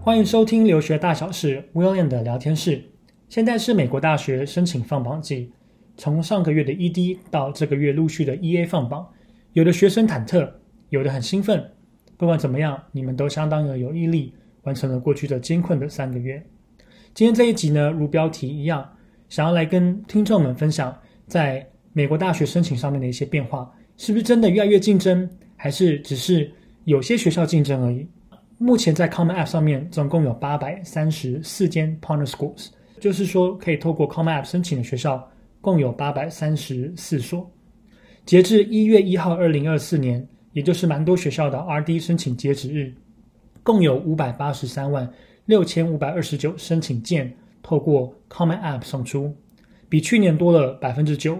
欢迎收听留学大小事 William 的聊天室。现在是美国大学申请放榜季，从上个月的 ED 到这个月陆续的 EA 放榜，有的学生忐忑，有的很兴奋。不管怎么样，你们都相当的有毅力，完成了过去的艰困的三个月。今天这一集呢，如标题一样，想要来跟听众们分享，在美国大学申请上面的一些变化，是不是真的越来越竞争，还是只是有些学校竞争而已？目前在 Common App 上面总共有八百三十四间 Partner Schools，就是说可以透过 Common App 申请的学校共有八百三十四所。截至一月一号，二零二四年，也就是蛮多学校的 RD 申请截止日，共有五百八十三万六千五百二十九申请件透过 Common App 送出，比去年多了百分之九。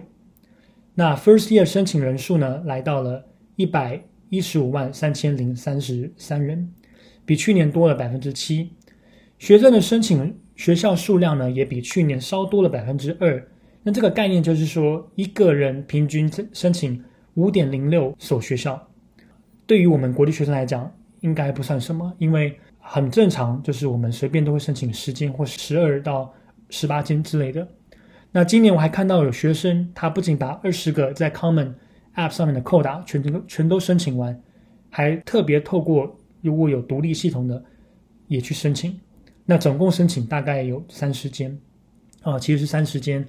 那 First Year 申请人数呢，来到了一百一十五万三千零三十三人。比去年多了百分之七，学生的申请学校数量呢，也比去年稍多了百分之二。那这个概念就是说，一个人平均申请五点零六所学校，对于我们国际学生来讲，应该不算什么，因为很正常，就是我们随便都会申请十间或十二到十八间之类的。那今年我还看到有学生，他不仅把二十个在 Common App 上面的扣打全都全都申请完，还特别透过。如果有独立系统的，也去申请，那总共申请大概有三十间，啊，其实是三十间，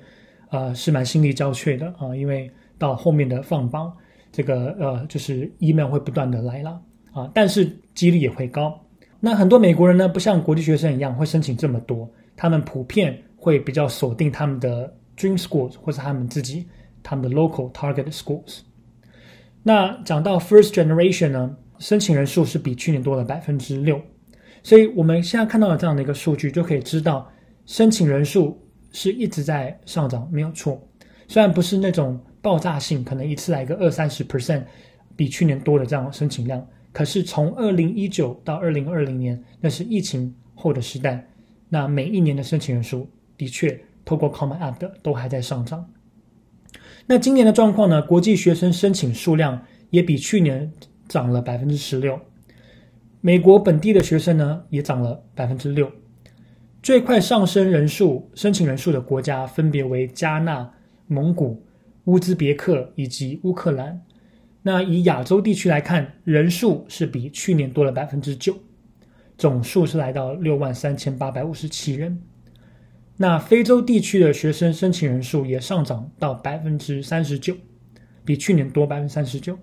啊，是蛮心力交瘁的啊，因为到后面的放榜，这个呃，就是 email 会不断的来了啊，但是几率也会高。那很多美国人呢，不像国际学生一样会申请这么多，他们普遍会比较锁定他们的 dream schools 或者他们自己他们的 local target schools。那讲到 first generation 呢？申请人数是比去年多了百分之六，所以我们现在看到的这样的一个数据，就可以知道申请人数是一直在上涨，没有错。虽然不是那种爆炸性，可能一次来个二三十 percent 比去年多的这样申请量，可是从二零一九到二零二零年，那是疫情后的时代，那每一年的申请人数的确透过 Common App 的都还在上涨。那今年的状况呢？国际学生申请数量也比去年。涨了百分之十六，美国本地的学生呢也涨了百分之六，最快上升人数申请人数的国家分别为加纳、蒙古、乌兹别克以及乌克兰。那以亚洲地区来看，人数是比去年多了百分之九，总数是来到六万三千八百五十七人。那非洲地区的学生申请人数也上涨到百分之三十九，比去年多百分之三十九。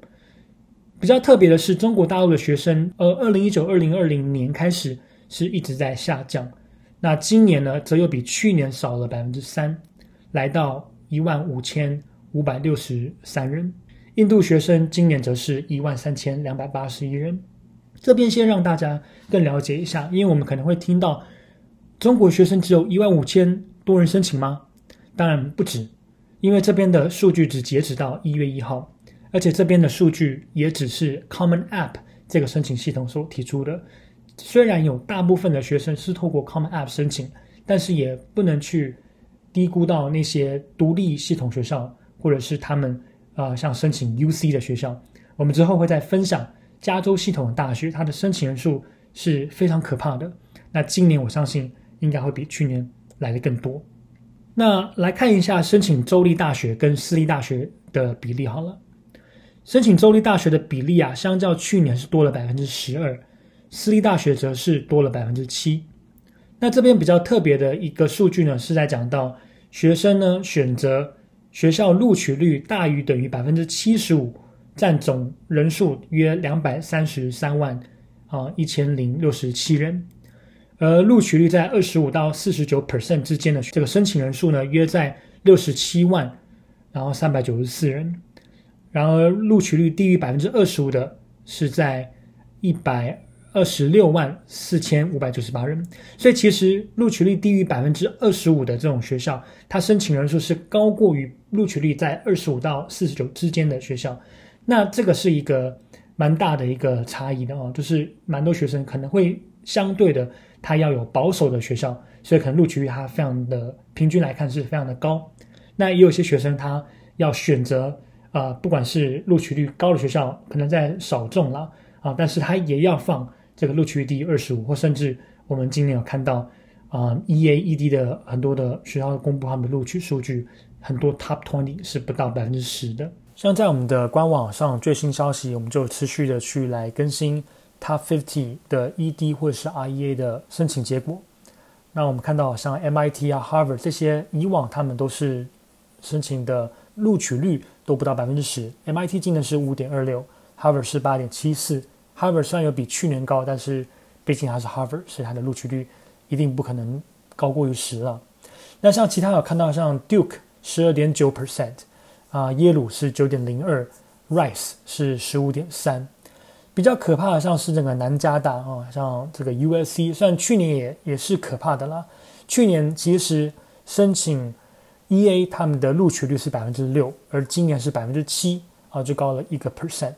比较特别的是，中国大陆的学生，呃，二零一九、二零二零年开始是一直在下降。那今年呢，则又比去年少了百分之三，来到一万五千五百六十三人。印度学生今年则是一万三千两百八十一人。这边先让大家更了解一下，因为我们可能会听到中国学生只有一万五千多人申请吗？当然不止，因为这边的数据只截止到一月一号。而且这边的数据也只是 Common App 这个申请系统所提出的，虽然有大部分的学生是透过 Common App 申请，但是也不能去低估到那些独立系统学校，或者是他们啊、呃、像申请 UC 的学校。我们之后会再分享加州系统大学，它的申请人数是非常可怕的。那今年我相信应该会比去年来的更多。那来看一下申请州立大学跟私立大学的比例好了。申请州立大学的比例啊，相较去年是多了百分之十二，私立大学则是多了百分之七。那这边比较特别的一个数据呢，是在讲到学生呢选择学校录取率大于等于百分之七十五，占总人数约两百三十三万啊一千零六十七人，而录取率在二十五到四十九 percent 之间的这个申请人数呢，约在六十七万，然后三百九十四人。然而，录取率低于百分之二十五的是在一百二十六万四千五百九十八人。所以，其实录取率低于百分之二十五的这种学校，它申请人数是高过于录取率在二十五到四十九之间的学校。那这个是一个蛮大的一个差异的哦，就是蛮多学生可能会相对的他要有保守的学校，所以可能录取率它非常的平均来看是非常的高。那也有些学生他要选择啊、呃，不管是录取率高的学校，可能在少众了啊，但是他也要放这个录取率低于二十五，或甚至我们今年有看到啊、，E A E D 的很多的学校公布他们的录取数据，很多 Top Twenty 是不到百分之十的。像在我们的官网上最新消息，我们就持续的去来更新 Top Fifty 的 E D 或者是 R E A 的申请结果。那我们看到像 M I T 啊、Harvard 这些，以往他们都是申请的录取率都不到百分之十。M I T 今年是五点二六，Harvard 是八点七四。Harvard 虽然有比去年高，但是毕竟还是 Harvard，所以它的录取率一定不可能高过于十了。那像其他有看到像 Duke 十二点九 percent。啊，耶鲁是九点零二，Rice 是十五点三，比较可怕的像是这个南加大啊，像这个 USC，虽然去年也也是可怕的啦。去年其实申请 EA 他们的录取率是百分之六，而今年是百分之七啊，就高了一个 percent。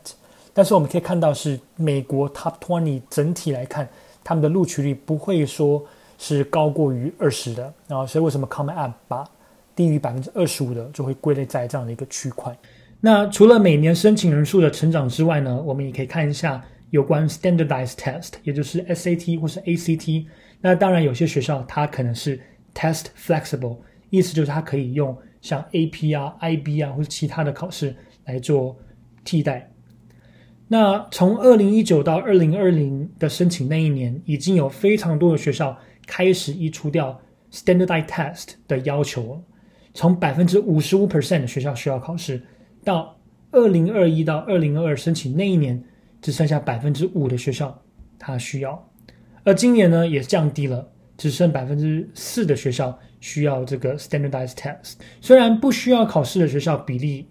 但是我们可以看到是美国 Top Twenty 整体来看，他们的录取率不会说是高过于二十的然后，所以为什么 Common App 把低于百分之二十五的就会归类在这样的一个区块。那除了每年申请人数的成长之外呢，我们也可以看一下有关 standardized test，也就是 SAT 或是 ACT。那当然有些学校它可能是 test flexible，意思就是它可以用像 AP 啊、IB 啊或者其他的考试来做替代。那从二零一九到二零二零的申请那一年，已经有非常多的学校开始移除掉 standardized test 的要求。从百分之五十五 percent 的学校需要考试，到二零二一到二零二二申请那一年，只剩下百分之五的学校它需要，而今年呢也降低了，只剩百分之四的学校需要这个 standardized test。虽然不需要考试的学校比例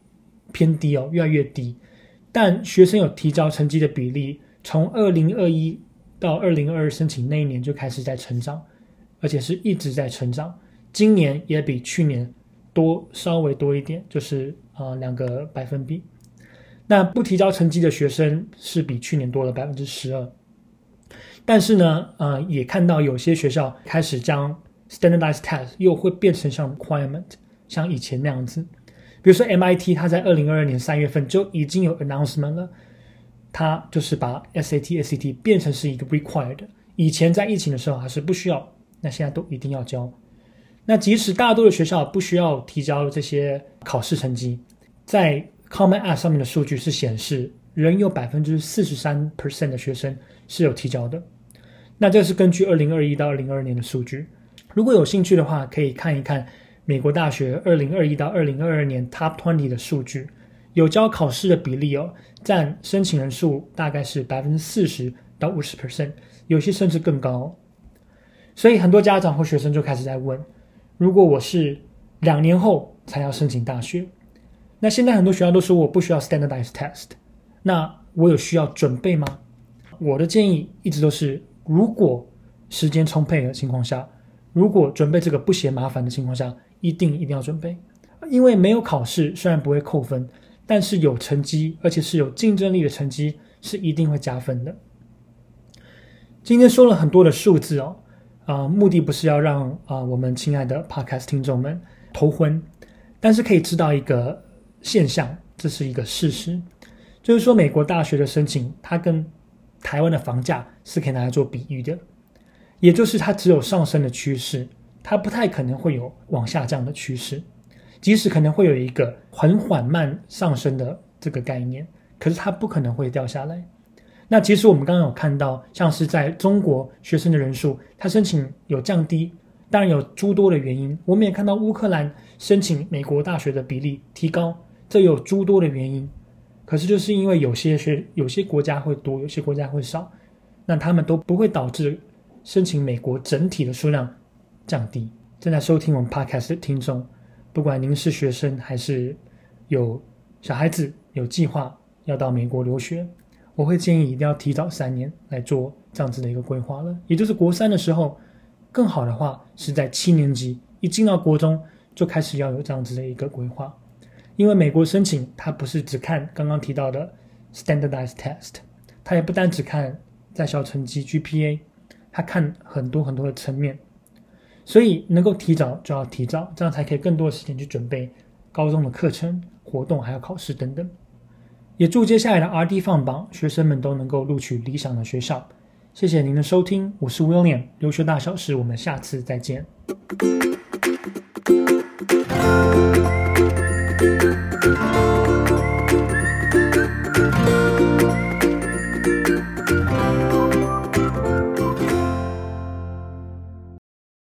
偏低哦，越来越低，但学生有提交成绩的比例，从二零二一到二零二二申请那一年就开始在成长，而且是一直在成长，今年也比去年。多稍微多一点，就是啊、两个百分比。那不提交成绩的学生是比去年多了百分之十二。但是呢，呃，也看到有些学校开始将 standardized test 又会变成像 requirement，像以前那样子。比如说 MIT，它在二零二二年三月份就已经有 announcement 了，它就是把 SAT、ACT 变成是一个 required。以前在疫情的时候还是不需要，那现在都一定要交。那即使大多的学校不需要提交这些考试成绩，在 Common App 上面的数据是显示，仍有百分之四十三 percent 的学生是有提交的。那这是根据二零二一到二零二二年的数据。如果有兴趣的话，可以看一看美国大学二零二一到二零二二年 Top Twenty 的数据，有交考试的比例哦，占申请人数大概是百分之四十到五十 percent，有些甚至更高。所以很多家长或学生就开始在问。如果我是两年后才要申请大学，那现在很多学校都说我不需要 standardized test，那我有需要准备吗？我的建议一直都是，如果时间充沛的情况下，如果准备这个不嫌麻烦的情况下，一定一定要准备，因为没有考试虽然不会扣分，但是有成绩，而且是有竞争力的成绩是一定会加分的。今天说了很多的数字哦。啊、目的不是要让啊、我们亲爱的 Podcast 听众们头昏，但是可以知道一个现象，这是一个事实，就是说美国大学的申请，它跟台湾的房价是可以拿来做比喻的，也就是它只有上升的趋势，它不太可能会有往下降的趋势，即使可能会有一个很缓慢上升的这个概念，可是它不可能会掉下来。那其实我们刚刚有看到，像是在中国学生的人数，他申请有降低，当然有诸多的原因。我们也看到乌克兰申请美国大学的比例提高，这有诸多的原因。可是就是因为有些学有些国家会多，有些国家会少，那他们都不会导致申请美国整体的数量降低。正在收听我们 Podcast 的听众，不管您是学生还是有小孩子，有计划要到美国留学。我会建议一定要提早三年来做这样子的一个规划了，也就是国三的时候，更好的话是在七年级一进到国中就开始要有这样子的一个规划，因为美国申请它不是只看刚刚提到的 standardized test，它也不单只看在校成绩 GPA，他看很多很多的层面，所以能够提早就要提早，这样才可以更多的时间去准备高中的课程、活动还有考试等等。也祝接下来的 RD 放榜学生们都能够录取理想的学校。谢谢您的收听，我是 William，留学大小事，我们下次再见。